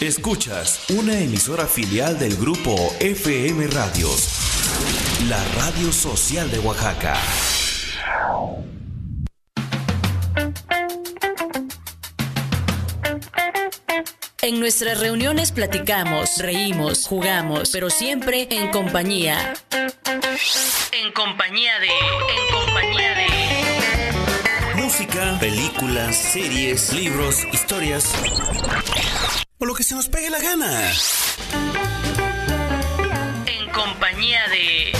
Escuchas una emisora filial del grupo FM Radios, la radio social de Oaxaca. En nuestras reuniones platicamos, reímos, jugamos, pero siempre en compañía. En compañía de... En compañía de... Música, películas, series, libros, historias. O lo que se nos pegue la gana. En compañía de...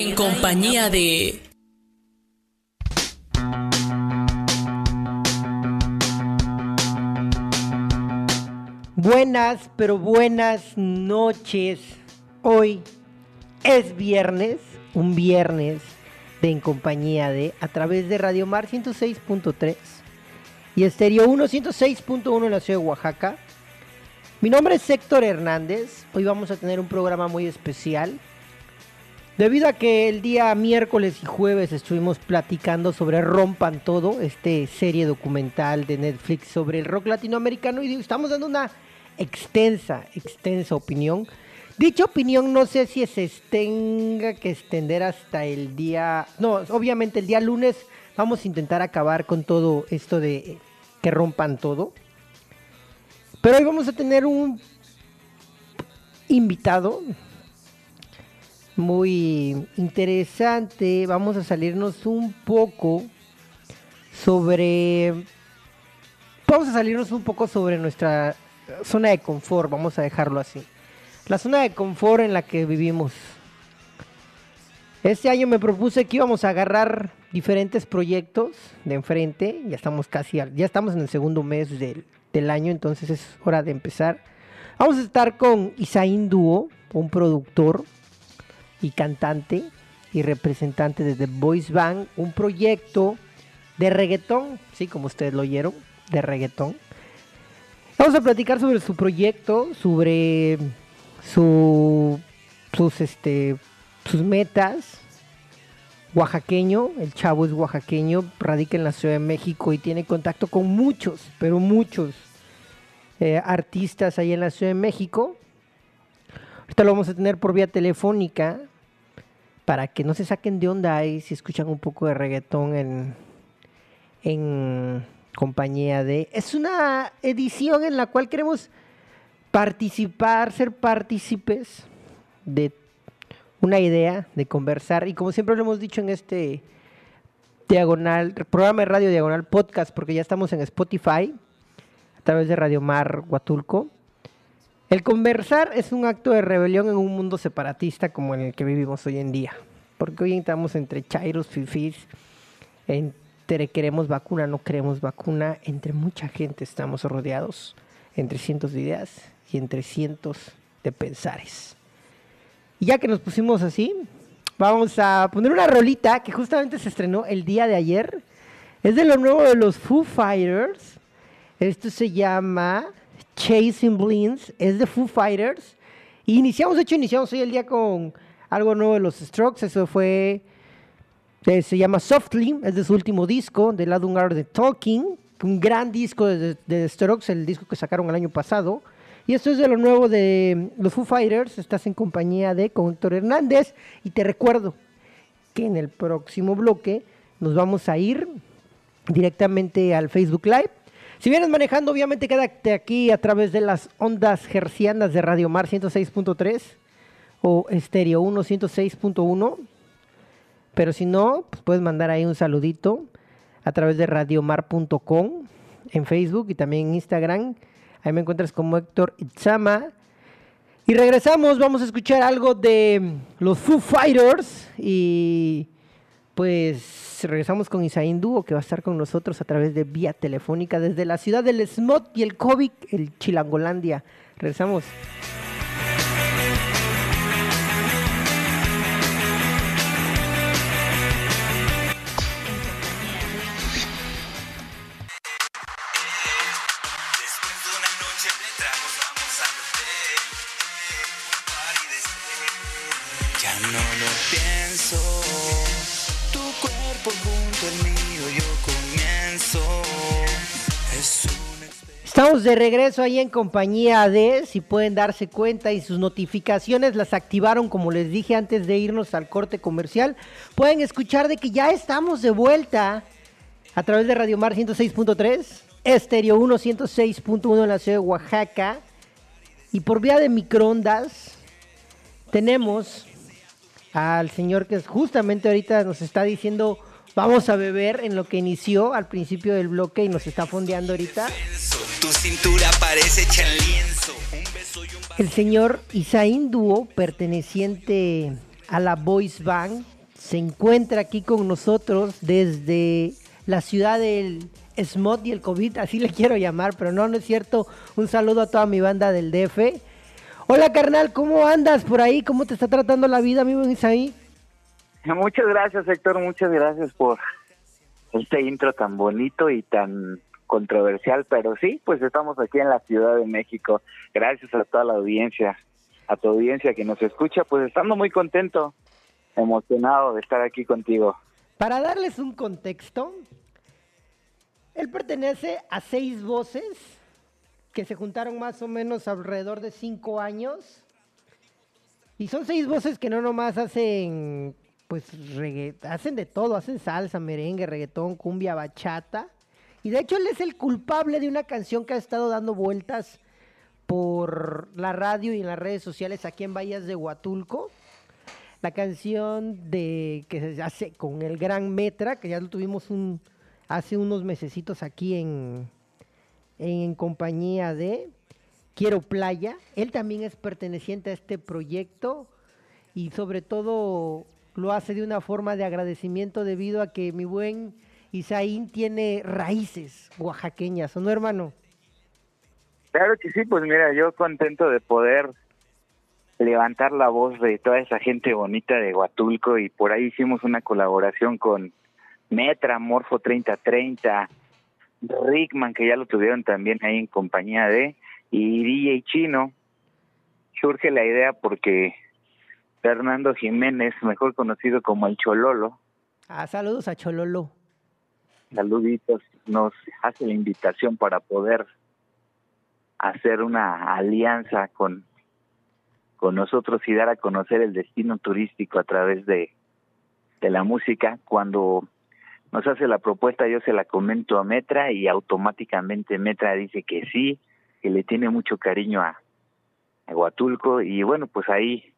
En compañía de... Buenas, pero buenas noches. Hoy es viernes, un viernes de En Compañía de, a través de Radio Mar 106.3 y Estéreo 1 106.1 en la ciudad de Oaxaca. Mi nombre es Héctor Hernández. Hoy vamos a tener un programa muy especial. Debido a que el día miércoles y jueves estuvimos platicando sobre Rompan Todo, este serie documental de Netflix sobre el rock latinoamericano y estamos dando una extensa, extensa opinión. Dicha opinión no sé si se tenga que extender hasta el día, no, obviamente el día lunes vamos a intentar acabar con todo esto de que rompan todo. Pero hoy vamos a tener un invitado muy interesante. Vamos a salirnos un poco sobre... Vamos a salirnos un poco sobre nuestra zona de confort, vamos a dejarlo así. La zona de confort en la que vivimos. Este año me propuse que íbamos a agarrar diferentes proyectos de enfrente. Ya estamos casi, ya estamos en el segundo mes del, del año, entonces es hora de empezar. Vamos a estar con Isaín Duo, un productor y cantante y representante de The Voice Band, un proyecto de reggaetón, sí, como ustedes lo oyeron, de reggaetón. Vamos a platicar sobre su proyecto, sobre su, sus, este, sus metas. Oaxaqueño, el chavo es oaxaqueño, radica en la Ciudad de México y tiene contacto con muchos, pero muchos eh, artistas ahí en la Ciudad de México. Ahorita lo vamos a tener por vía telefónica para que no se saquen de onda ahí si escuchan un poco de reggaetón en, en compañía de... Es una edición en la cual queremos participar, ser partícipes de una idea, de conversar. Y como siempre lo hemos dicho en este diagonal, programa de radio diagonal podcast, porque ya estamos en Spotify, a través de Radio Mar Huatulco. El conversar es un acto de rebelión en un mundo separatista como en el que vivimos hoy en día. Porque hoy estamos entre chairos, fifís, entre queremos vacuna, no queremos vacuna, entre mucha gente estamos rodeados, entre cientos de ideas y entre cientos de pensares. Y ya que nos pusimos así, vamos a poner una rolita que justamente se estrenó el día de ayer. Es de lo nuevo de los Foo Fighters. Esto se llama Chasing Blins, es de Foo Fighters. Y iniciamos, de hecho, iniciamos hoy el día con algo nuevo de los Strokes. Eso fue, eh, se llama Softly, es de su último disco, del lado de Talking. Un gran disco de, The Strokes, el disco que sacaron el año pasado. Y esto es de lo nuevo de los Foo Fighters. Estás en compañía de Héctor Hernández. Y te recuerdo que en el próximo bloque nos vamos a ir directamente al Facebook Live si vienes manejando, obviamente quédate aquí a través de las ondas gercianas de Radio Mar 106.3 o Estéreo 1 106.1. Pero si no, pues puedes mandar ahí un saludito a través de radiomar.com en Facebook y también en Instagram. Ahí me encuentras como Héctor Itzama. Y regresamos, vamos a escuchar algo de los Foo Fighters y pues regresamos con Isaín Dúo, que va a estar con nosotros a través de vía telefónica desde la ciudad del Smot y el COVID, el Chilangolandia. Regresamos. De regreso ahí en compañía de, si pueden darse cuenta y sus notificaciones las activaron como les dije antes de irnos al corte comercial, pueden escuchar de que ya estamos de vuelta a través de Radio Mar 106.3, Estéreo 1 106.1 en la ciudad de Oaxaca. Y por vía de microondas tenemos al señor que justamente ahorita nos está diciendo vamos a beber en lo que inició al principio del bloque y nos está fondeando ahorita. Tu cintura parece El señor Isaín Duo, perteneciente a la Voice Band, se encuentra aquí con nosotros desde la ciudad del Smot y el COVID, así le quiero llamar, pero no, no es cierto. Un saludo a toda mi banda del DF. Hola carnal, ¿cómo andas por ahí? ¿Cómo te está tratando la vida, amigo Isaí? Muchas gracias, Héctor, muchas gracias por este intro tan bonito y tan controversial, pero sí, pues estamos aquí en la Ciudad de México. Gracias a toda la audiencia, a tu audiencia que nos escucha, pues estando muy contento, emocionado de estar aquí contigo. Para darles un contexto, él pertenece a seis voces que se juntaron más o menos alrededor de cinco años. Y son seis voces que no nomás hacen, pues, hacen de todo, hacen salsa, merengue, reggaetón, cumbia, bachata. Y de hecho él es el culpable de una canción que ha estado dando vueltas por la radio y en las redes sociales aquí en Bahías de Huatulco. La canción de que se hace con el gran Metra, que ya lo tuvimos un, hace unos mesecitos aquí en, en compañía de Quiero Playa. Él también es perteneciente a este proyecto y sobre todo lo hace de una forma de agradecimiento debido a que mi buen Isaín tiene raíces oaxaqueñas, ¿o no, hermano? Claro que sí, pues mira, yo contento de poder levantar la voz de toda esa gente bonita de Huatulco y por ahí hicimos una colaboración con Metra, Morfo 3030, Rickman, que ya lo tuvieron también ahí en compañía de, y DJ Chino. Surge la idea porque Fernando Jiménez, mejor conocido como el Chololo. Ah, saludos a Chololo saluditos, nos hace la invitación para poder hacer una alianza con, con nosotros y dar a conocer el destino turístico a través de, de la música. Cuando nos hace la propuesta, yo se la comento a Metra y automáticamente Metra dice que sí, que le tiene mucho cariño a, a Huatulco y bueno, pues ahí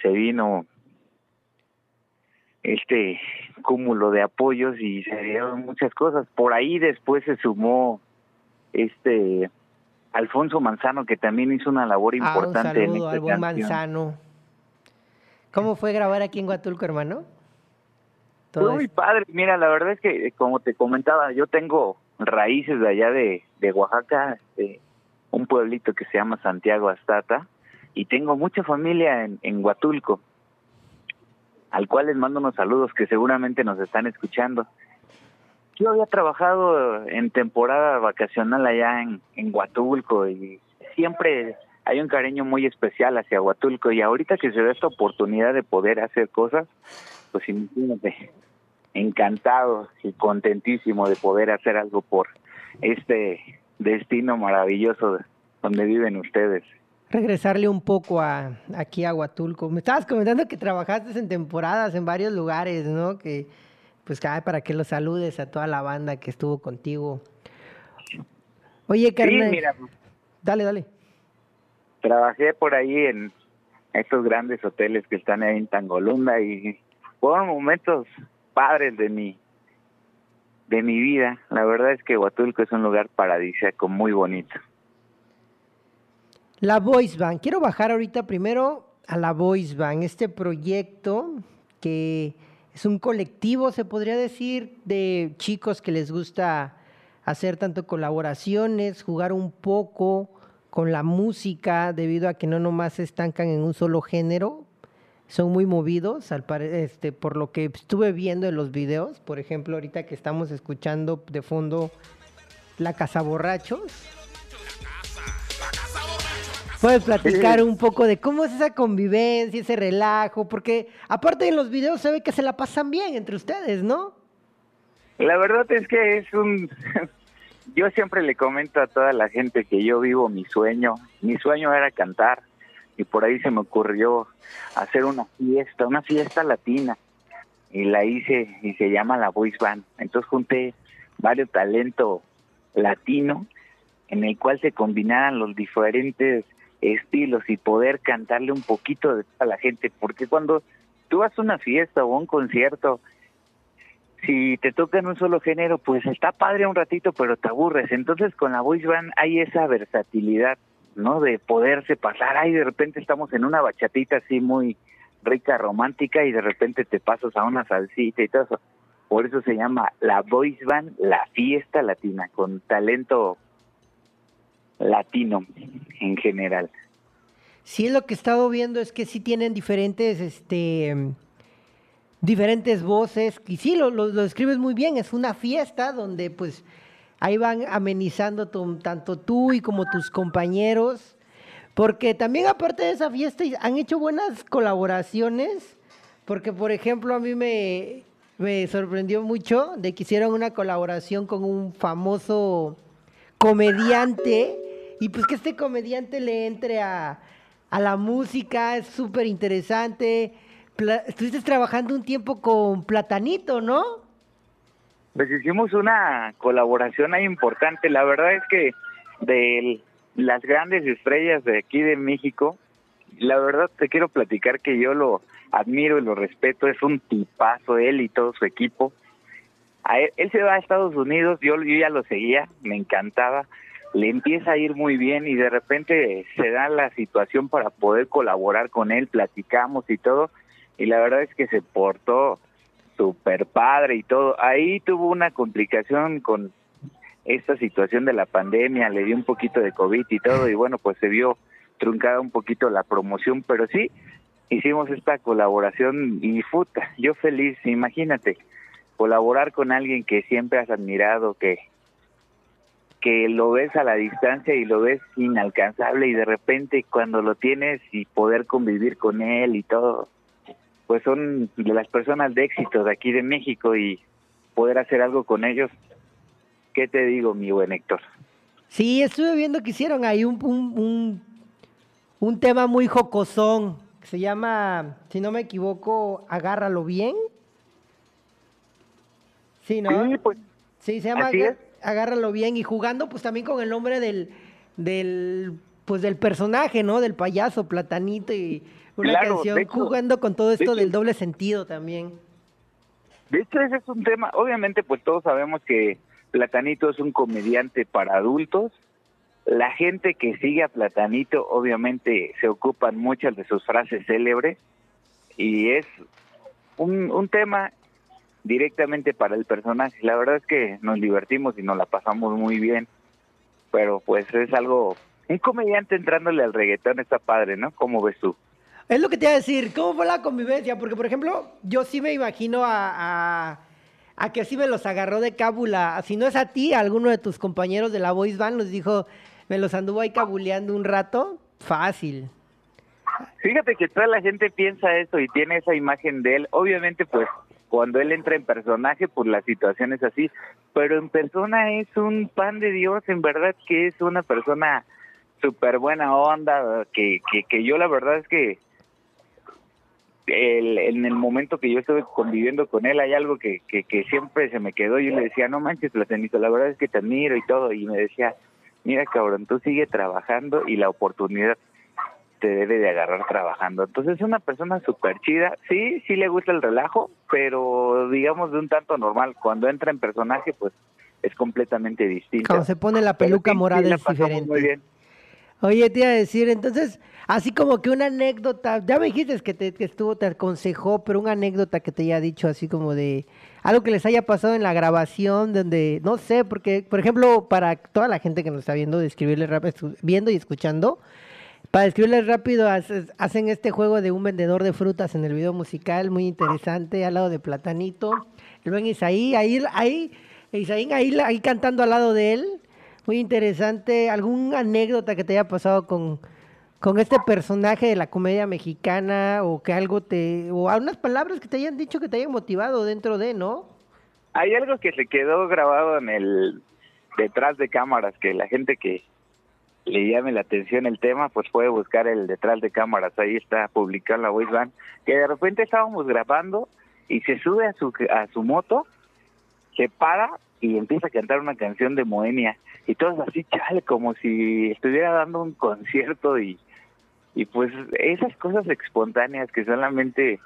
se vino este cúmulo de apoyos y se dieron muchas cosas. Por ahí después se sumó este Alfonso Manzano que también hizo una labor ah, importante un saludo, en esta Manzano. ¿Cómo fue grabar aquí en Huatulco, hermano? Fue muy padre. Mira, la verdad es que como te comentaba, yo tengo raíces de allá de, de Oaxaca, de un pueblito que se llama Santiago Astata, y tengo mucha familia en, en Huatulco al cual les mando unos saludos que seguramente nos están escuchando. Yo había trabajado en temporada vacacional allá en, en Huatulco y siempre hay un cariño muy especial hacia Huatulco y ahorita que se da esta oportunidad de poder hacer cosas, pues imagínate, encantado y contentísimo de poder hacer algo por este destino maravilloso donde viven ustedes regresarle un poco a aquí a Huatulco. Me estabas comentando que trabajaste en temporadas en varios lugares, ¿no? Que pues para que los saludes a toda la banda que estuvo contigo. Oye, carnal. Sí, mira. Dale, dale. Trabajé por ahí en estos grandes hoteles que están ahí en Tangolunda y fueron momentos padres de mi de mi vida. La verdad es que Huatulco es un lugar paradisíaco muy bonito. La Voice Bank. Quiero bajar ahorita primero a la Voice Bank, este proyecto que es un colectivo, se podría decir, de chicos que les gusta hacer tanto colaboraciones, jugar un poco con la música, debido a que no nomás se estancan en un solo género, son muy movidos, al este, por lo que estuve viendo en los videos, por ejemplo, ahorita que estamos escuchando de fondo La Casa Borrachos, Puedes platicar un poco de cómo es esa convivencia, ese relajo, porque aparte en los videos se ve que se la pasan bien entre ustedes, ¿no? La verdad es que es un... yo siempre le comento a toda la gente que yo vivo mi sueño. Mi sueño era cantar y por ahí se me ocurrió hacer una fiesta, una fiesta latina. Y la hice y se llama la Voice Band. Entonces junté varios talentos latino en el cual se combinaran los diferentes estilos y poder cantarle un poquito a la gente, porque cuando tú vas a una fiesta o un concierto, si te toca en un solo género, pues está padre un ratito, pero te aburres. Entonces con la voice band hay esa versatilidad, ¿no? De poderse pasar, ay, de repente estamos en una bachatita así muy rica, romántica, y de repente te pasas a una salsita y todo eso. Por eso se llama la voice band, la fiesta latina, con talento latino en general. Sí, lo que he estado viendo es que sí tienen diferentes, este, diferentes voces. Y sí, lo, lo, describes muy bien. Es una fiesta donde pues ahí van amenizando tanto tú y como tus compañeros. Porque también aparte de esa fiesta han hecho buenas colaboraciones. Porque, por ejemplo, a mí me, me sorprendió mucho de que hicieron una colaboración con un famoso comediante y pues que este comediante le entre a, la música, es súper interesante. estuviste trabajando un tiempo con Platanito, ¿no? Pues hicimos una colaboración ahí importante. La verdad es que de las grandes estrellas de aquí de México, la verdad te quiero platicar que yo lo admiro y lo respeto. Es un tipazo él y todo su equipo. él, se va a Estados Unidos, yo, yo ya lo seguía, me encantaba le empieza a ir muy bien y de repente se da la situación para poder colaborar con él, platicamos y todo, y la verdad es que se portó súper padre y todo. Ahí tuvo una complicación con esta situación de la pandemia, le dio un poquito de COVID y todo, y bueno, pues se vio truncada un poquito la promoción, pero sí, hicimos esta colaboración y puta, yo feliz, imagínate, colaborar con alguien que siempre has admirado, que que lo ves a la distancia y lo ves inalcanzable y de repente cuando lo tienes y poder convivir con él y todo, pues son de las personas de éxito de aquí de México y poder hacer algo con ellos, ¿qué te digo, mi buen Héctor? Sí, estuve viendo que hicieron ahí un, un, un, tema muy jocosón, que se llama, si no me equivoco, Agárralo Bien. Sí, ¿no? Sí, pues. Sí, se llama agárralo bien y jugando pues también con el nombre del, del pues del personaje, ¿no? Del payaso Platanito y una canción jugando con todo esto del doble sentido también. De hecho, ese es un tema, obviamente pues todos sabemos que Platanito es un comediante para adultos. La gente que sigue a Platanito obviamente se ocupan muchas de sus frases célebres y es un, un tema directamente para el personaje. La verdad es que nos divertimos y nos la pasamos muy bien, pero pues es algo, un comediante entrándole al reggaetón está padre, ¿no? ¿Cómo ves tú? Es lo que te iba a decir, ¿cómo fue la convivencia? Porque, por ejemplo, yo sí me imagino a, a, que así me los agarró de cábula. Si no es a ti, a alguno de tus compañeros de la Voice Band nos dijo, me los anduvo ahí cabuleando un rato, fácil. Fíjate que toda la gente piensa eso y tiene esa imagen de él. Obviamente, pues cuando él entra en personaje, pues la situación es así, pero en persona es un pan de Dios, en verdad que es una persona súper buena onda, que, que, yo la verdad es que el, en el momento que yo estuve conviviendo con él hay algo que, que, que siempre se me quedó, yo le decía, no manches, Platanito, la verdad es que te admiro y todo, y me decía, mira cabrón, tú sigue trabajando y la oportunidad te debe de agarrar trabajando. Entonces es una persona súper chida. Sí, sí le gusta el relajo, pero digamos de un tanto normal. Cuando entra en personaje, pues es completamente distinto. Cuando se pone la peluca morada es diferente. Muy bien. Oye, te iba a decir, entonces, así como que una anécdota, ya me dijiste que, te, que estuvo, te aconsejó, pero una anécdota que te haya dicho así como de algo que les haya pasado en la grabación, donde, no sé, porque, por ejemplo, para toda la gente que nos está viendo, describirle rápido, viendo y escuchando, para describirles rápido, hacen este juego de un vendedor de frutas en el video musical, muy interesante, al lado de Platanito. El buen Isaí, ahí, ahí, Isaí ahí, ahí cantando al lado de él. Muy interesante. ¿Alguna anécdota que te haya pasado con, con este personaje de la comedia mexicana o que algo te, o algunas palabras que te hayan dicho que te hayan motivado dentro de, ¿no? hay algo que se quedó grabado en el detrás de cámaras, que la gente que le llame la atención el tema, pues puede buscar el detrás de cámaras, ahí está publicado la voice band, que de repente estábamos grabando y se sube a su, a su moto, se para y empieza a cantar una canción de Moenia y todos así, chale, como si estuviera dando un concierto y, y pues esas cosas espontáneas que solamente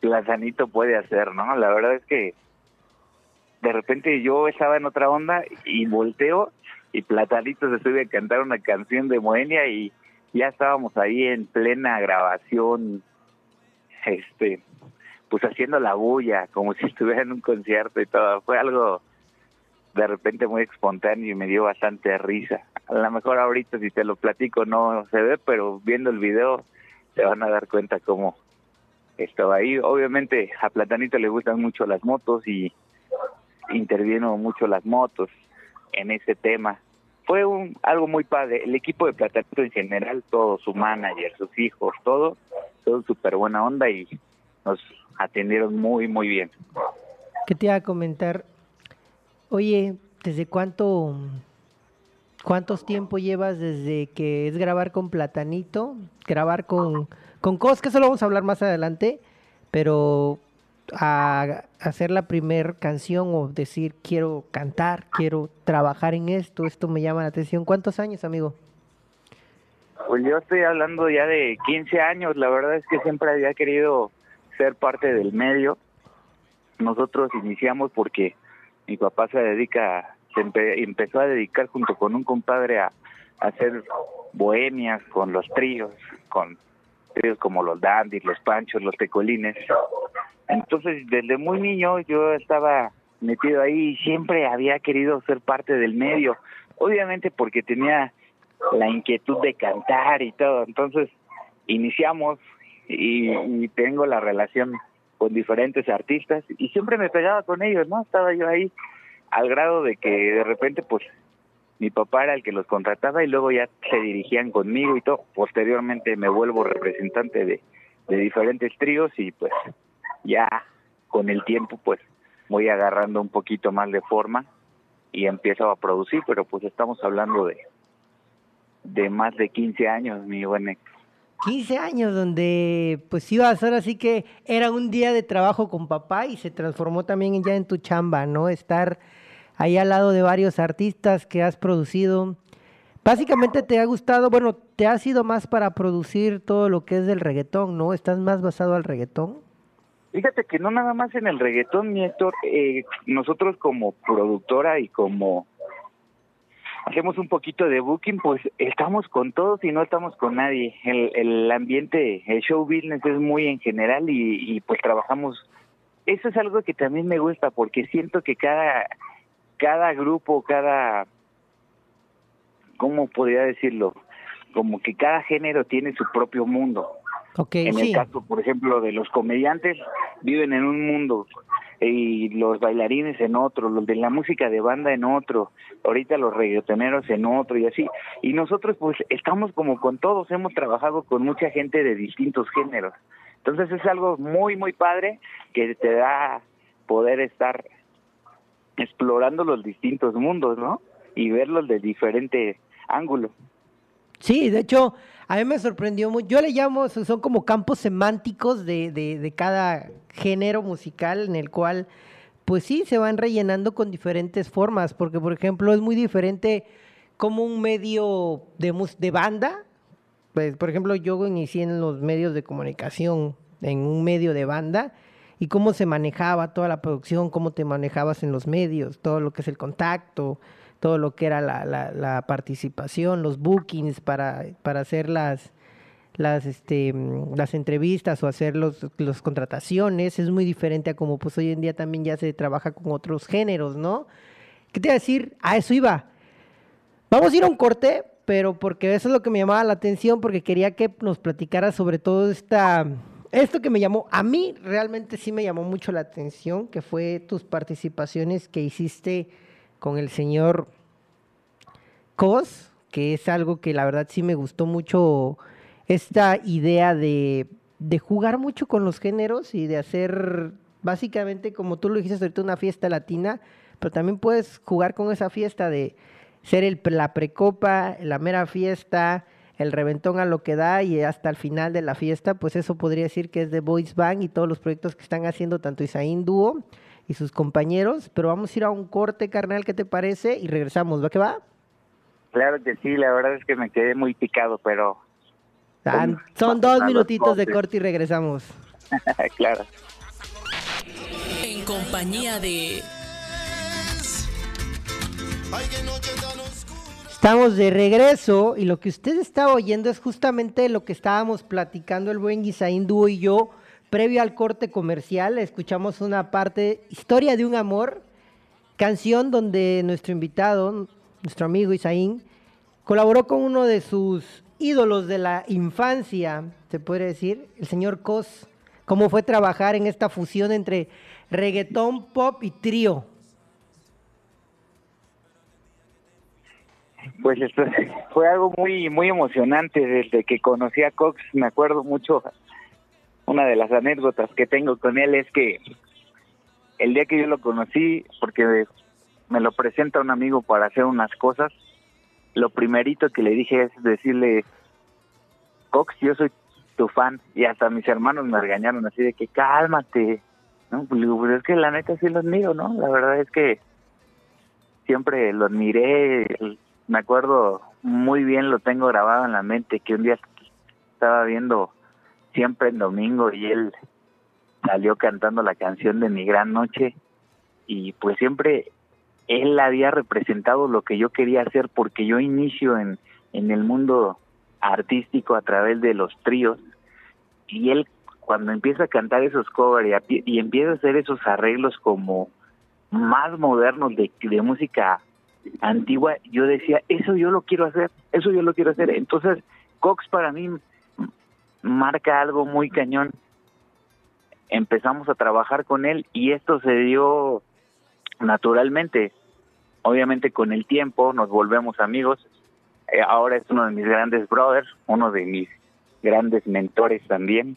Platanito puede hacer, ¿no? La verdad es que de repente yo estaba en otra onda y volteo y Platanito se sube a cantar una canción de Moenia y ya estábamos ahí en plena grabación, este, pues haciendo la bulla, como si estuviera en un concierto y todo. Fue algo de repente muy espontáneo y me dio bastante risa. A lo mejor ahorita si te lo platico no se ve, pero viendo el video te van a dar cuenta cómo estaba ahí. Obviamente a Platanito le gustan mucho las motos y intervino mucho las motos en ese tema. Fue un, algo muy padre. El equipo de Platanito en general, todo, su manager, sus hijos, todo, todo súper buena onda y nos atendieron muy, muy bien. ¿Qué te iba a comentar? Oye, ¿desde cuánto, cuántos tiempo llevas desde que es grabar con Platanito, grabar con, con Cos, que eso lo vamos a hablar más adelante, pero a hacer la primer canción o decir quiero cantar, quiero trabajar en esto, esto me llama la atención. ¿Cuántos años, amigo? Pues yo estoy hablando ya de 15 años, la verdad es que siempre había querido ser parte del medio. Nosotros iniciamos porque mi papá se dedica, se empezó a dedicar junto con un compadre a, hacer bohemias con los tríos, con tríos como los dandis, los panchos, los tecolines. Entonces, desde muy niño yo estaba metido ahí y siempre había querido ser parte del medio, obviamente porque tenía la inquietud de cantar y todo. Entonces, iniciamos y, tengo la relación con diferentes artistas y siempre me pegaba con ellos, ¿no? Estaba yo ahí al grado de que de repente pues mi papá era el que los contrataba y luego ya se dirigían conmigo y todo. Posteriormente me vuelvo representante de, diferentes tríos y pues ya con el tiempo pues voy agarrando un poquito más de forma y empiezo a producir, pero pues estamos hablando de de más de 15 años, mi buen ex. 15 años donde pues ibas ahora sí que era un día de trabajo con papá y se transformó también ya en tu chamba, ¿no? Estar ahí al lado de varios artistas que has producido. Básicamente te ha gustado, bueno, te ha sido más para producir todo lo que es del reggaetón, ¿no? ¿Estás más basado al reggaetón? Fíjate que no nada más en el reggaetón, mi eh, nosotros como productora y como hacemos un poquito de booking, pues estamos con todos y no estamos con nadie. El, el ambiente, el show business es muy en general y, y pues trabajamos. Eso es algo que también me gusta porque siento que cada, cada grupo, cada, ¿cómo podría decirlo? Como que cada género tiene su propio mundo. Okay, en el caso, por ejemplo, de los comediantes, viven en un mundo y los bailarines en otro, los de la música de banda en otro, ahorita los reggaetoneros en otro y así. Y nosotros pues estamos como con todos, hemos trabajado con mucha gente de distintos géneros. Entonces es algo muy, muy padre que te da poder estar explorando los distintos mundos, ¿no? Y verlos de diferente ángulo. Sí, de hecho, a mí me sorprendió mucho. Yo le llamo, son como campos semánticos de, de, de, cada género musical en el cual, pues sí, se van rellenando con diferentes formas, porque por ejemplo es muy diferente como un medio de, de banda. Pues, por ejemplo, yo inicié en los medios de comunicación, en un medio de banda, y cómo se manejaba toda la producción, cómo te manejabas en los medios, todo lo que es el contacto, todo lo que era la, la, participación, los bookings para, para hacer las, las, este, las entrevistas o hacer los, las contrataciones, es muy diferente a como pues hoy en día también ya se trabaja con otros géneros, ¿no? ¿Qué te iba a decir? A eso iba. Vamos a ir a un corte, pero porque eso es lo que me llamaba la atención, porque quería que nos platicara sobre todo esta, esto que me llamó, a mí realmente sí me llamó mucho la atención, que fue tus participaciones que hiciste con el señor Cos, que es algo que la verdad sí me gustó mucho, esta idea de, de jugar mucho con los géneros y de hacer básicamente, como tú lo dijiste ahorita, una fiesta latina, pero también puedes jugar con esa fiesta de ser el, la precopa, la mera fiesta, el reventón a lo que da y hasta el final de la fiesta, pues eso podría decir que es de Boys Bang y todos los proyectos que están haciendo tanto Isaín Dúo y sus compañeros. Pero vamos a ir a un corte, carnal, ¿qué te parece? Y regresamos, ¿va que va? Claro que sí, la verdad es que me quedé muy picado, pero... son dos minutitos de corte y regresamos. claro. En compañía de Estamos de regreso y lo que usted está oyendo es justamente lo que estábamos platicando el buen Guisaín Dúo y yo previo al corte comercial. Escuchamos una parte, Historia de un amor, canción donde nuestro invitado, nuestro amigo Isaín, colaboró con uno de sus ídolos de la infancia, se puede decir, el señor Cos. Cómo fue trabajar en esta fusión entre reggaetón, pop y trío. Pues fue algo muy muy emocionante desde que conocí a Cox. Me acuerdo mucho, una de las anécdotas que tengo con él es que el día que yo lo conocí, porque me lo presenta un amigo para hacer unas cosas, lo primerito que le dije es decirle, Cox, yo soy tu fan, y hasta mis hermanos me regañaron así de que cálmate, ¿no? Pues, pues es que la neta sí los miro, ¿no? La verdad es que siempre los miré, me acuerdo muy bien, lo tengo grabado en la mente, que un día estaba viendo siempre en domingo y él salió cantando la canción de Mi Gran Noche y pues siempre él había representado lo que yo quería hacer porque yo inicio en, en el mundo artístico a través de los tríos y él cuando empieza a cantar esos covers y, y empieza a hacer esos arreglos como más modernos de, de música antigua, yo decía, eso yo lo quiero hacer, eso yo lo quiero hacer. Entonces, Cox para mí marca algo muy cañón. Empezamos a trabajar con él y esto se dio naturalmente. Obviamente con el tiempo nos volvemos amigos. Eh, ahora es uno de mis grandes brothers, uno de mis grandes mentores también.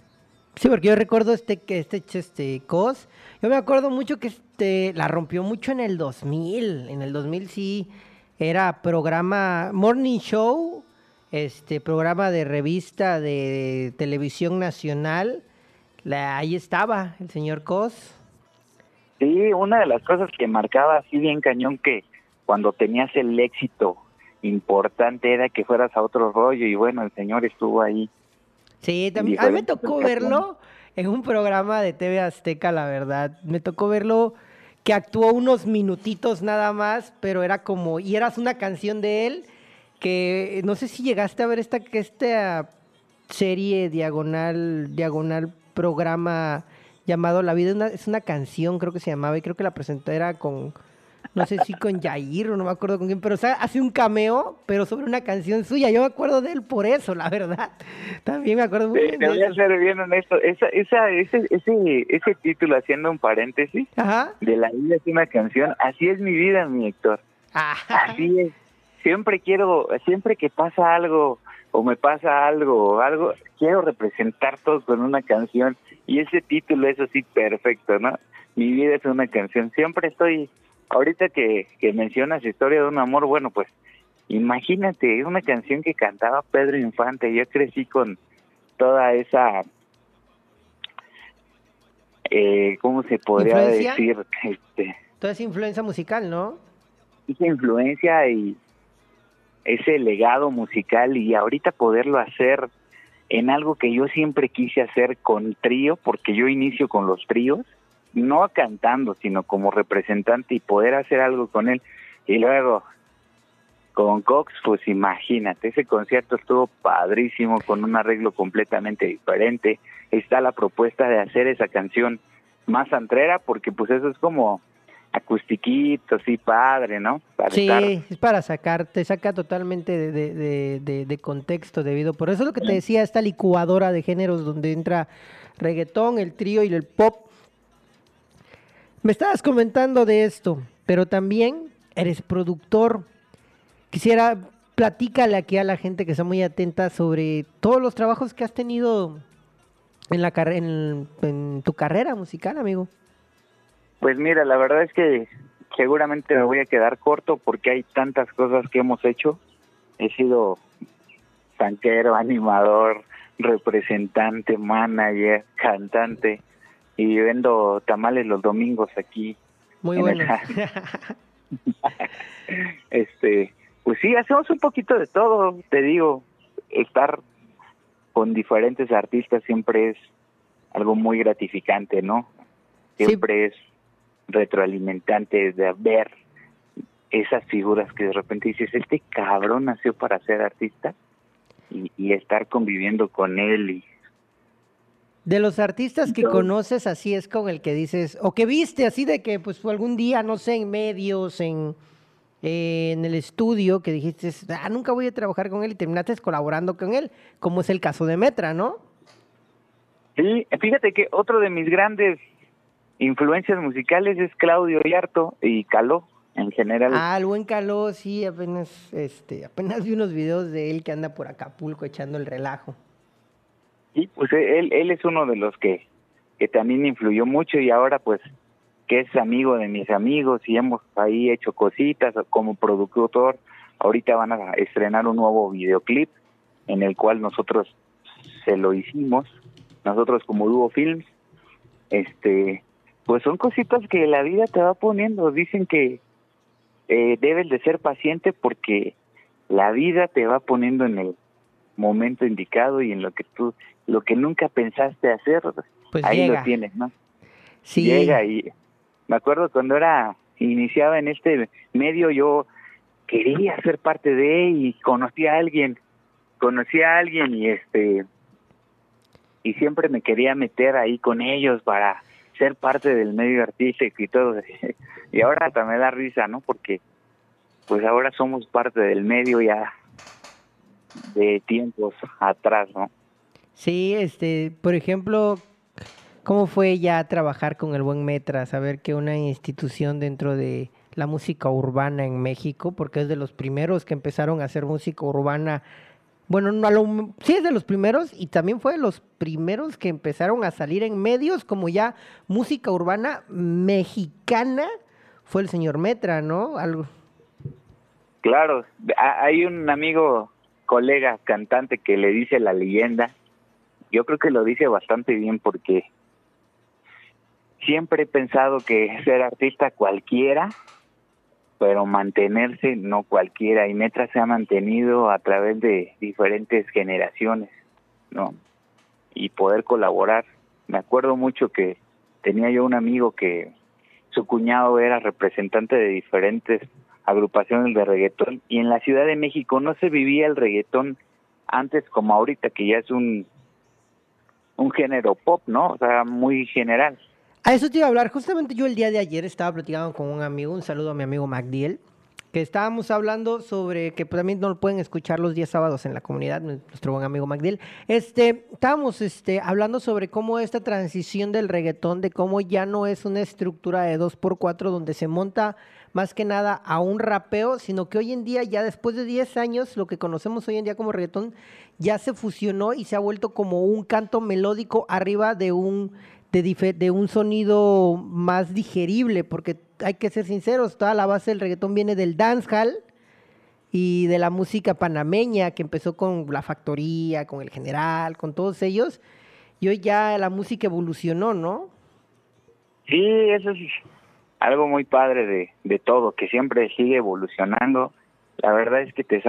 Sí, porque yo recuerdo este que este este Cos, yo me acuerdo mucho que este la rompió mucho en el 2000, en el 2000 sí era programa Morning Show, este programa de revista de televisión nacional. La, ahí estaba el señor Cos. Sí, una de las cosas que marcaba así bien cañón que cuando tenías el éxito importante era que fueras a otro rollo y bueno, el señor estuvo ahí Sí, también. A mí me tocó verlo en un programa de TV Azteca, la verdad. Me tocó verlo que actuó unos minutitos nada más, pero era como, y eras una canción de él, que no sé si llegaste a ver esta, esta serie diagonal, diagonal programa llamado La vida es una canción, creo que se llamaba, y creo que la presentadora con no sé si con Jair o no me acuerdo con quién, pero hace un cameo, pero sobre una canción suya. Yo me acuerdo de él por eso, la verdad. También me acuerdo muy bien. Te voy a ser bien honesto. Esa, esa, ese, ese, ese título, haciendo un paréntesis, de la vida es una canción. Así es mi vida, mi Héctor. Así es. Siempre quiero, siempre que pasa algo o me pasa algo o algo, quiero representar todo con una canción. Y ese título es así perfecto, ¿no? Mi vida es una canción. Siempre estoy ahorita que, que mencionas Historia de un Amor, bueno, pues imagínate, una canción que cantaba Pedro Infante, yo crecí con toda esa, eh, ¿cómo se podría decir? Este, toda esa influencia musical, ¿no? Esa influencia y ese legado musical y ahorita poderlo hacer en algo que yo siempre quise hacer con trío, porque yo inicio con los tríos, no cantando, sino como representante y poder hacer algo con él. Y luego con Cox, pues imagínate, ese concierto estuvo padrísimo con un arreglo completamente diferente. Está la propuesta de hacer esa canción más antrera, porque pues eso es como acustiquito, sí, padre, ¿no? sí, es para sacar, te saca totalmente de, de, de, contexto debido. Por eso es lo que te decía, esta licuadora de géneros donde entra reggaetón, el trío y el pop me estabas comentando de esto, pero también eres productor. Quisiera, platícale aquí a la gente que está muy atenta sobre todos los trabajos que has tenido en, la en, en tu carrera musical, amigo. Pues mira, la verdad es que seguramente me voy a quedar corto porque hay tantas cosas que hemos hecho. He sido tanquero, animador, representante, manager, cantante y vendo tamales los domingos aquí. Muy bueno. este, pues sí, hacemos un poquito de todo, te digo, estar con diferentes artistas siempre es algo muy gratificante, ¿no? Siempre es retroalimentante de ver esas figuras que de repente dices, este cabrón nació para ser artista y, estar conviviendo con él. Y... De los artistas que conoces, así es con el que dices, o que viste así de que pues algún día, no sé, en medios, en, en el estudio, que dijiste, ah, nunca voy a trabajar con él y terminaste colaborando con él, como es el caso de Metra, ¿no? Sí, fíjate que otro de mis grandes influencias musicales es Claudio Yarto y Caló en general. Ah, el buen Caló, sí, apenas, este, apenas vi unos videos de él que anda por Acapulco echando el relajo. Sí, pues él, él es uno de los que, que también influyó mucho y ahora pues que es amigo de mis amigos y hemos ahí hecho cositas como productor. Ahorita van a estrenar un nuevo videoclip en el cual nosotros se lo hicimos, nosotros como Duo Films, este, pues son cositas que la vida te va poniendo. Dicen que eh, debes de ser paciente porque la vida te va poniendo en el momento indicado y en lo que tú, lo que nunca pensaste hacer, pues ahí lo tienes, ¿no? Sí. Llega y me acuerdo cuando era iniciaba en este medio yo quería ser parte de y conocí a alguien, conocí a alguien y este y siempre me quería meter ahí con ellos para ser parte del medio artístico y todo. Y ahora me da risa, ¿no? Porque pues ahora somos parte del medio ya de tiempos atrás, ¿no? Sí, este, por ejemplo, ¿cómo fue ya trabajar con el buen Metra? Saber que una institución dentro de la música urbana en México, porque es de los primeros que empezaron a hacer música urbana bueno, no, sí es de los primeros y también fue de los primeros que empezaron a salir en medios como ya música urbana mexicana, fue el señor Metra, ¿no? Algo. Claro, hay un amigo, colega, cantante que le dice la leyenda. Yo creo que lo dice bastante bien porque siempre he pensado que ser artista cualquiera pero mantenerse no cualquiera y Metra se ha mantenido a través de diferentes generaciones, ¿no? Y poder colaborar. Me acuerdo mucho que tenía yo un amigo que su cuñado era representante de diferentes agrupaciones de reggaetón y en la Ciudad de México no se vivía el reggaetón antes como ahorita que ya es un un género pop, ¿no? O sea, muy general. A eso te iba a hablar. Justamente yo el día de ayer estaba platicando con un amigo, un saludo a mi amigo Magdiel, que estábamos hablando sobre que pues, también no lo pueden escuchar los días sábados en la comunidad, nuestro buen amigo Magdiel. Este, estábamos este, hablando sobre cómo esta transición del reggaetón, de cómo ya no es una estructura de 2x4 donde se monta más que nada a un rapeo, sino que hoy en día, ya después de 10 años, lo que conocemos hoy en día como reggaetón ya se fusionó y se ha vuelto como un canto melódico arriba de un de, un sonido más digerible, porque hay que ser sinceros, toda la base del reggaetón viene del dancehall y de la música panameña, que empezó con La Factoría, con El General, con todos ellos, y hoy ya la música evolucionó, ¿no? Sí, eso es algo muy padre de, de todo, que siempre sigue evolucionando. La verdad es que te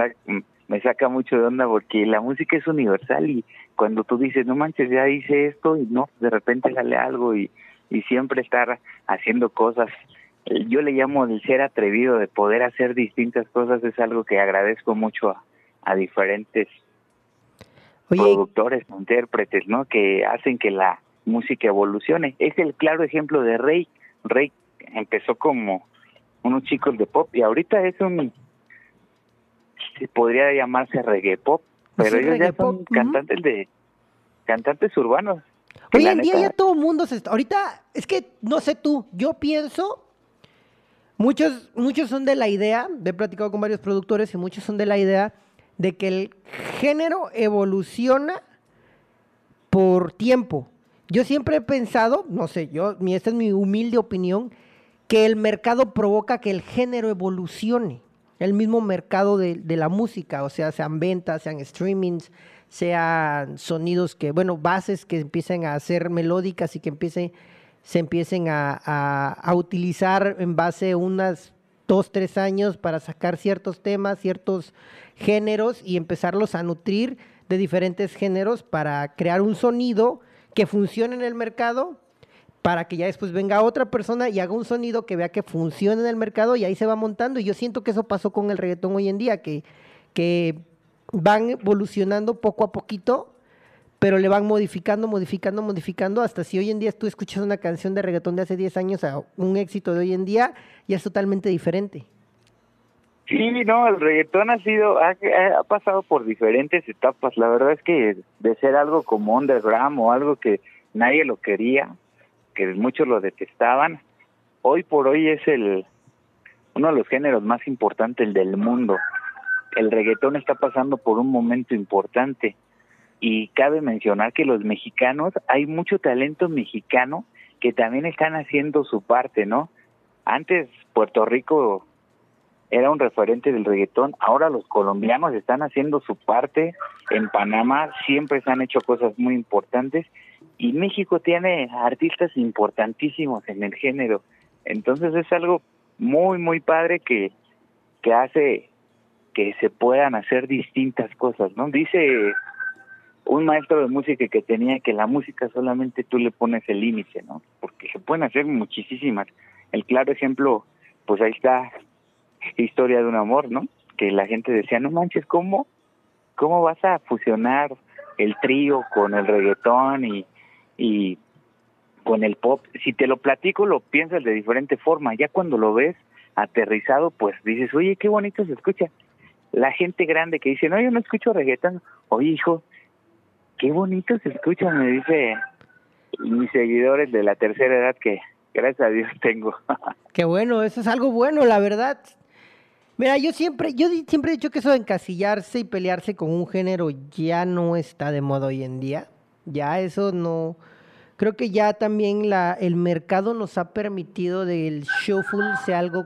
me saca mucho de onda porque la música es universal y cuando tú dices, no manches, ya hice esto y no, de repente sale algo y, y siempre estar haciendo cosas. Eh, yo le llamo el ser atrevido de poder hacer distintas cosas, es algo que agradezco mucho a, diferentes productores, intérpretes, ¿no? Que hacen que la música evolucione. Es el claro ejemplo de Rey. Rey empezó como unos chicos de pop y ahorita es un podría llamarse reggae pop pero ellos ya son cantantes de cantantes urbanos. Hoy en día ya todo el mundo se está, ahorita es que no sé tú, yo pienso muchos muchos son de la idea, he platicado con varios productores y muchos son de la idea de que el género evoluciona por tiempo. Yo siempre he pensado, no sé, yo esta es mi humilde opinión, que el mercado provoca que el género evolucione, el mismo mercado de, la música, o sea, sean ventas, sean streamings, sean sonidos que, bueno, bases que empiecen a ser melódicas y que empiecen, se empiecen a, a utilizar en base a unas dos, tres años para sacar ciertos temas, ciertos géneros y empezarlos a nutrir de diferentes géneros para crear un sonido que funcione en el mercado, para que ya después venga otra persona y haga un sonido que vea que funciona en el mercado y ahí se va montando. Y yo siento que eso pasó con el reggaetón hoy en día, que, que van evolucionando poco a poquito, pero le van modificando, modificando, modificando, hasta si hoy en día tú escuchas una canción de reggaetón de hace 10 años a un éxito de hoy en día, ya es totalmente diferente. Sí, no, el reggaetón ha sido, ha, ha, pasado por diferentes etapas. La verdad es que de ser algo como underground o algo que nadie lo quería, que muchos lo detestaban, hoy por hoy es el uno de los géneros más importantes del mundo. El reggaetón está pasando por un momento importante y cabe mencionar que los mexicanos, hay mucho talento mexicano que también están haciendo su parte, ¿no? Antes Puerto Rico era un referente del reggaetón, ahora los colombianos están haciendo su parte, en Panamá siempre se han hecho cosas muy importantes y México tiene artistas importantísimos en el género, entonces es algo muy, muy padre que, que hace que se puedan hacer distintas cosas, ¿no? Dice un maestro de música que tenía que la música solamente tú le pones el límite, ¿no? Porque se pueden hacer muchísimas. El claro ejemplo, pues ahí está historia de un amor, ¿no? Que la gente decía, no manches, ¿cómo, cómo vas a fusionar el trío con el reggaetón y, y con el pop? Si te lo platico, lo piensas de diferente forma. Ya cuando lo ves aterrizado, pues dices, oye, qué bonito se escucha. La gente grande que dice, no, yo no escucho reggaetón. Oye, hijo, qué bonito se escucha, me dice mis seguidores de la tercera edad que gracias a Dios tengo. qué bueno, eso es algo bueno, la verdad. Mira, yo siempre, yo siempre he dicho que eso de encasillarse y pelearse con un género ya no está de moda hoy en día. Ya eso no. Creo que ya también la, el mercado nos ha permitido que el shuffle sea algo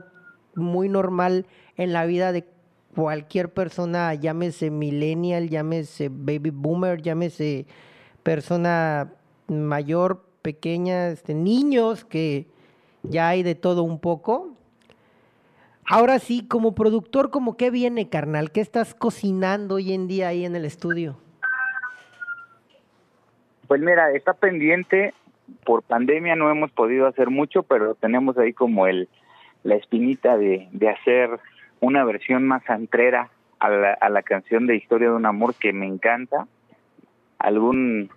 muy normal en la vida de cualquier persona, llámese millennial, llámese baby boomer, llámese persona mayor, pequeña, este, niños, que ya hay de todo un poco. Ahora sí, como productor, ¿cómo qué viene, carnal? ¿Qué estás cocinando hoy en día ahí en el estudio? Pues mira, está pendiente. Por pandemia no hemos podido hacer mucho, pero tenemos ahí como el la espinita de, de hacer una versión más antrera a la, a la canción de Historia de un Amor que me encanta. Algún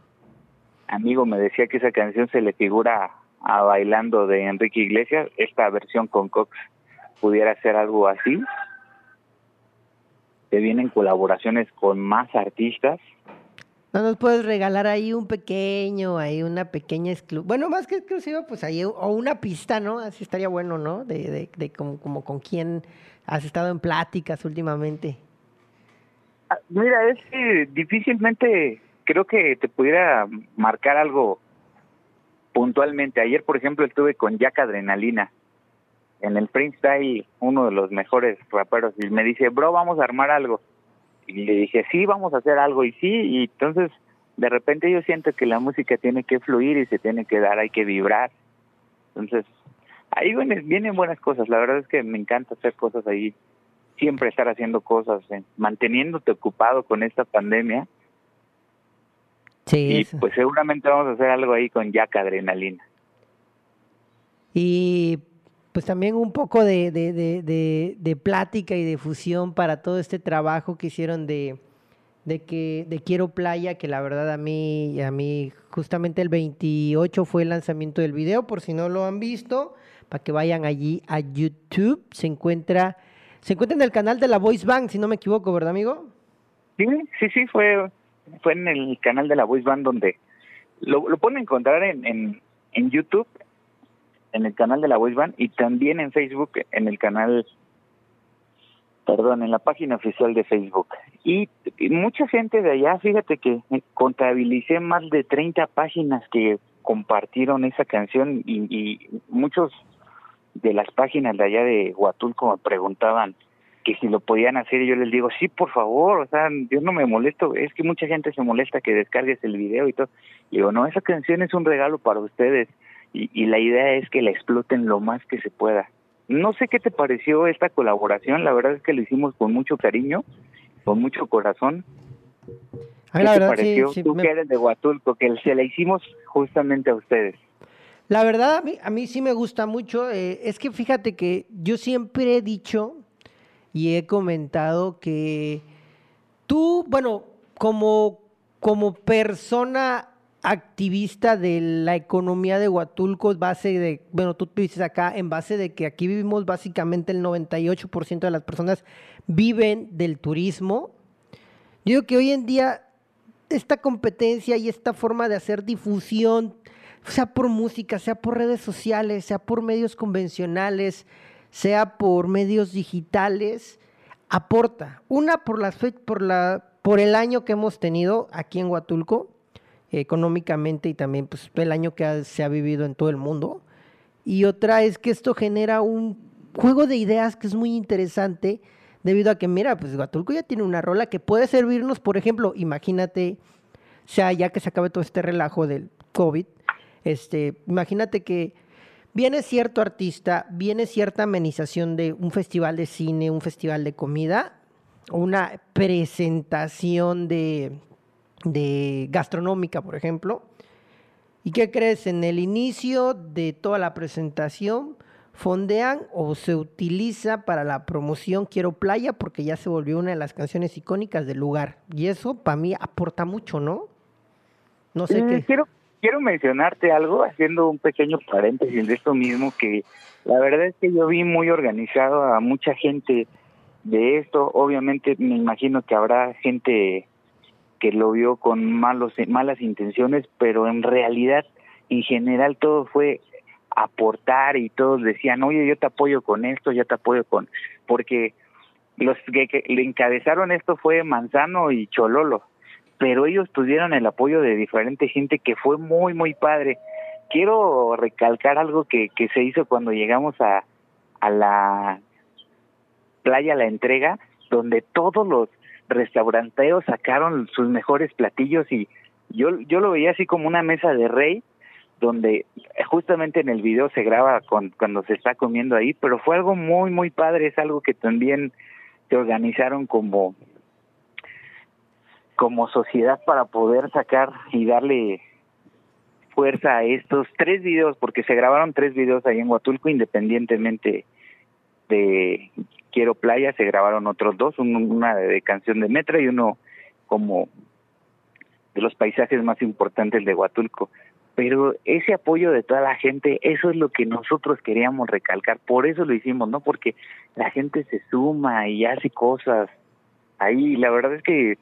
amigo me decía que esa canción se le figura a Bailando de Enrique Iglesias, esta versión con Cox pudiera ser algo así. Se vienen colaboraciones con más artistas. ¿No nos puedes regalar ahí un pequeño, ahí una pequeña exclusiva? Bueno, más que exclusiva, pues ahí, o una pista, ¿no? Así estaría bueno, ¿no? De, de, de como, como con quién has estado en pláticas últimamente. Ah, mira, es que difícilmente creo que te pudiera marcar algo puntualmente. Ayer, por ejemplo, estuve con Jack Adrenalina en el freestyle uno de los mejores raperos y me dice, bro, vamos a armar algo. Y le dije, sí, vamos a hacer algo. Y sí, y entonces de repente yo siento que la música tiene que fluir y se tiene que dar, hay que vibrar. Entonces, ahí vienen, vienen buenas cosas. La verdad es que me encanta hacer cosas ahí, siempre estar haciendo cosas, eh, manteniéndote ocupado con esta pandemia. Sí, y pues seguramente vamos a hacer algo ahí con Jack Adrenalina. Y pues también un poco de, de, de, de, plática y de fusión para todo este trabajo que hicieron de, que de Quiero Playa, que la verdad a mí, a mí justamente el 28 fue el lanzamiento del video, por si no lo han visto, para que vayan allí a YouTube, se encuentra, se encuentra en el canal de la Voice Bank, si no me equivoco, ¿verdad amigo? Sí, sí, sí, fue, fue en el canal de la Voice Bank donde lo, lo pueden encontrar en, en, en YouTube en el canal de la Voice y también en Facebook, en el canal, perdón, en la página oficial de Facebook. Y, mucha gente de allá, fíjate que contabilicé más de 30 páginas que compartieron esa canción y, y muchos de las páginas de allá de Huatulco me preguntaban que si lo podían hacer y yo les digo, sí, por favor, o sea, yo no me molesto, es que mucha gente se molesta que descargues el video y todo. Y digo, no, esa canción es un regalo para ustedes y, y la idea es que la exploten lo más que se pueda. No sé qué te pareció esta colaboración, la verdad es que lo hicimos con mucho cariño, con mucho corazón. ¿Qué te pareció? Tú que eres de Huatulco, que se la hicimos justamente a ustedes. La verdad, a mí, a mí sí me gusta mucho. Eh, es que fíjate que yo siempre he dicho y he comentado que tú, bueno, como, como persona activista de la economía de Huatulco, base de, bueno, tú dices acá, en base de que aquí vivimos básicamente el 98% de las personas viven del turismo. Yo digo que hoy en día esta competencia y esta forma de hacer difusión, sea por música, sea por redes sociales, sea por medios convencionales, sea por medios digitales, aporta. Una por por la por el año que hemos tenido aquí en Huatulco, económicamente y también pues, el año que se ha vivido en todo el mundo. Y otra es que esto genera un juego de ideas que es muy interesante debido a que, mira, pues Huatulco ya tiene una rola que puede servirnos, por ejemplo, imagínate, o sea, ya que se acabe todo este relajo del COVID, este, imagínate que viene cierto artista, viene cierta amenización de un festival de cine, un festival de comida, una presentación de, de gastronómica, por ejemplo. ¿Y qué crees? En el inicio de toda la presentación fondean o se utiliza para la promoción Quiero Playa porque ya se volvió una de las canciones icónicas del lugar. Y eso para mí aporta mucho, ¿no? No sé mm, qué. Quiero, quiero mencionarte algo, haciendo un pequeño paréntesis de esto mismo, que la verdad es que yo vi muy organizado a mucha gente de esto. Obviamente me imagino que habrá gente que lo vio con malos malas intenciones, pero en realidad en general todo fue aportar y todos decían, oye, yo te apoyo con esto, yo te apoyo con, porque los que, que le encabezaron esto fue Manzano y Chololo pero ellos tuvieron el apoyo de diferente gente que fue muy, muy padre. Quiero recalcar algo que, que se hizo cuando llegamos a, a la playa La Entrega, donde todos los restauranteos sacaron sus mejores platillos y yo, yo lo veía así como una mesa de rey, donde justamente en el video se graba con, cuando se está comiendo ahí, pero fue algo muy, muy padre, es algo que también se organizaron como como sociedad para poder sacar y darle fuerza a estos tres videos, porque se grabaron tres videos ahí en Huatulco, independientemente de Quiero Playa, se grabaron otros dos, una de canción de Metra y uno como de los paisajes más importantes de Huatulco. Pero ese apoyo de toda la gente, eso es lo que nosotros queríamos recalcar, por eso lo hicimos, ¿no? Porque la gente se suma y hace cosas ahí, la verdad es que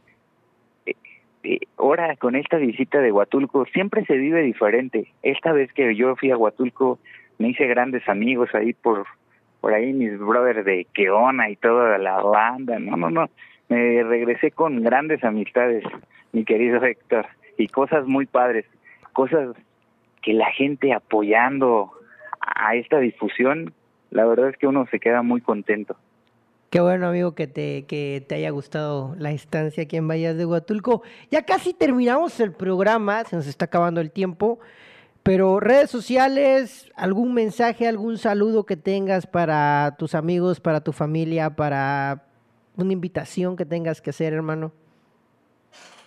eh, ahora con esta visita de Huatulco siempre se vive diferente. Esta vez que yo fui a Huatulco me hice grandes amigos ahí por por ahí mis brothers de Keona y toda la banda. No, no, no. Me regresé con grandes amistades, mi querido Héctor, y cosas muy padres, cosas que la gente apoyando a esta difusión, la verdad es que uno se queda muy contento. Qué bueno, amigo, que te, que te haya gustado la estancia aquí en Vallas de Huatulco. Ya casi terminamos el programa, se nos está acabando el tiempo, pero redes sociales, algún mensaje, algún saludo que tengas para tus amigos, para tu familia, para una invitación que tengas que hacer, hermano.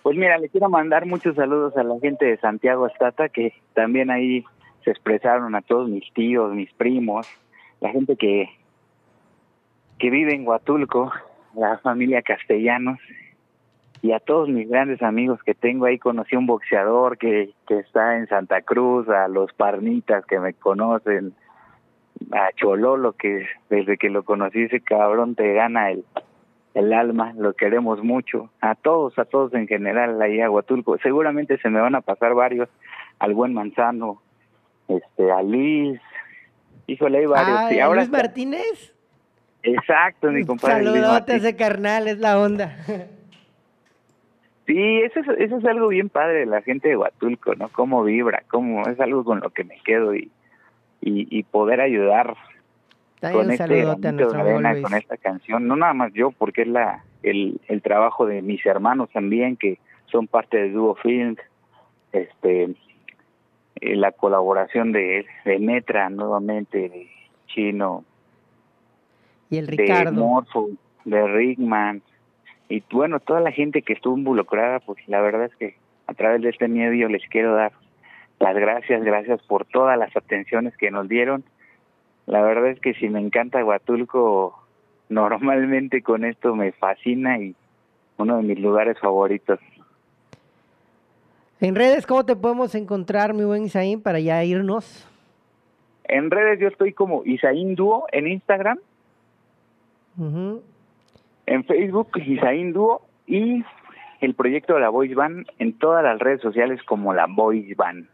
Pues mira, le quiero mandar muchos saludos a la gente de Santiago Estata, que también ahí se expresaron a todos mis tíos, mis primos, la gente que que vive en Huatulco, la familia Castellanos, y a todos mis grandes amigos que tengo ahí. Conocí a un boxeador que, que está en Santa Cruz, a los Parnitas que me conocen, a Chololo que desde que lo conocí ese cabrón te gana el, el alma, lo queremos mucho, a todos, a todos en general ahí a Huatulco. Seguramente se me van a pasar varios, al buen Manzano, este, a Liz, híjole, hay varios. Ah, ahora Luis Martínez? Exacto, mi compadre. Saludotes de carnal, es la onda. Sí, eso es, eso es algo bien padre de la gente de Huatulco, ¿no? Cómo vibra, cómo es algo con lo que me quedo y, y, y poder ayudar con este con esta canción, no nada más yo, porque es la el, el trabajo de mis hermanos también que son parte de Duo Films, este eh, la colaboración de, de Metra nuevamente, de Chino, y el Ricardo. de Morfo, de Rickman, y bueno, toda la gente que estuvo involucrada, pues la verdad es que a través de este medio les quiero dar las gracias, gracias por todas las atenciones que nos dieron. La verdad es que si me encanta Huatulco, normalmente con esto me fascina y uno de mis lugares favoritos. En redes, ¿cómo te podemos encontrar, mi buen Isaín, para ya irnos? En redes yo estoy como Isaín Duo en Instagram. En Facebook, Isaín Duo. Y el proyecto de la Voice Band en todas las redes sociales como la Voice Band.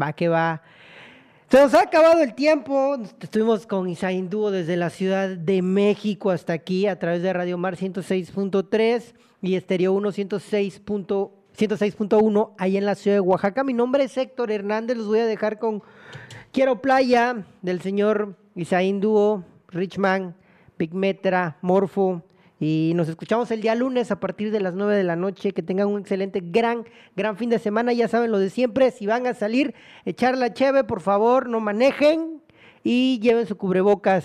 Va que va. Se nos ha acabado el tiempo. Estuvimos con Isaín Dúo desde la Ciudad de México hasta aquí a través de Radio Mar 106.3 y Estéreo 1 106.1 ahí en la ciudad de Oaxaca. Mi nombre es Héctor Hernández. Los voy a dejar con Quiero Playa del señor Isaín Dúo, Richman, Big Metra, Morfo. Y nos escuchamos el día lunes a partir de las 9 de la noche. Que tengan un excelente, gran, gran fin de semana. Ya saben lo de siempre. Si van a salir, echar la cheve, por favor, no manejen y lleven su cubrebocas.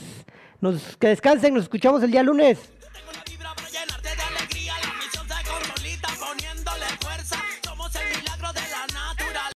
Nos, que descansen, nos escuchamos el día lunes.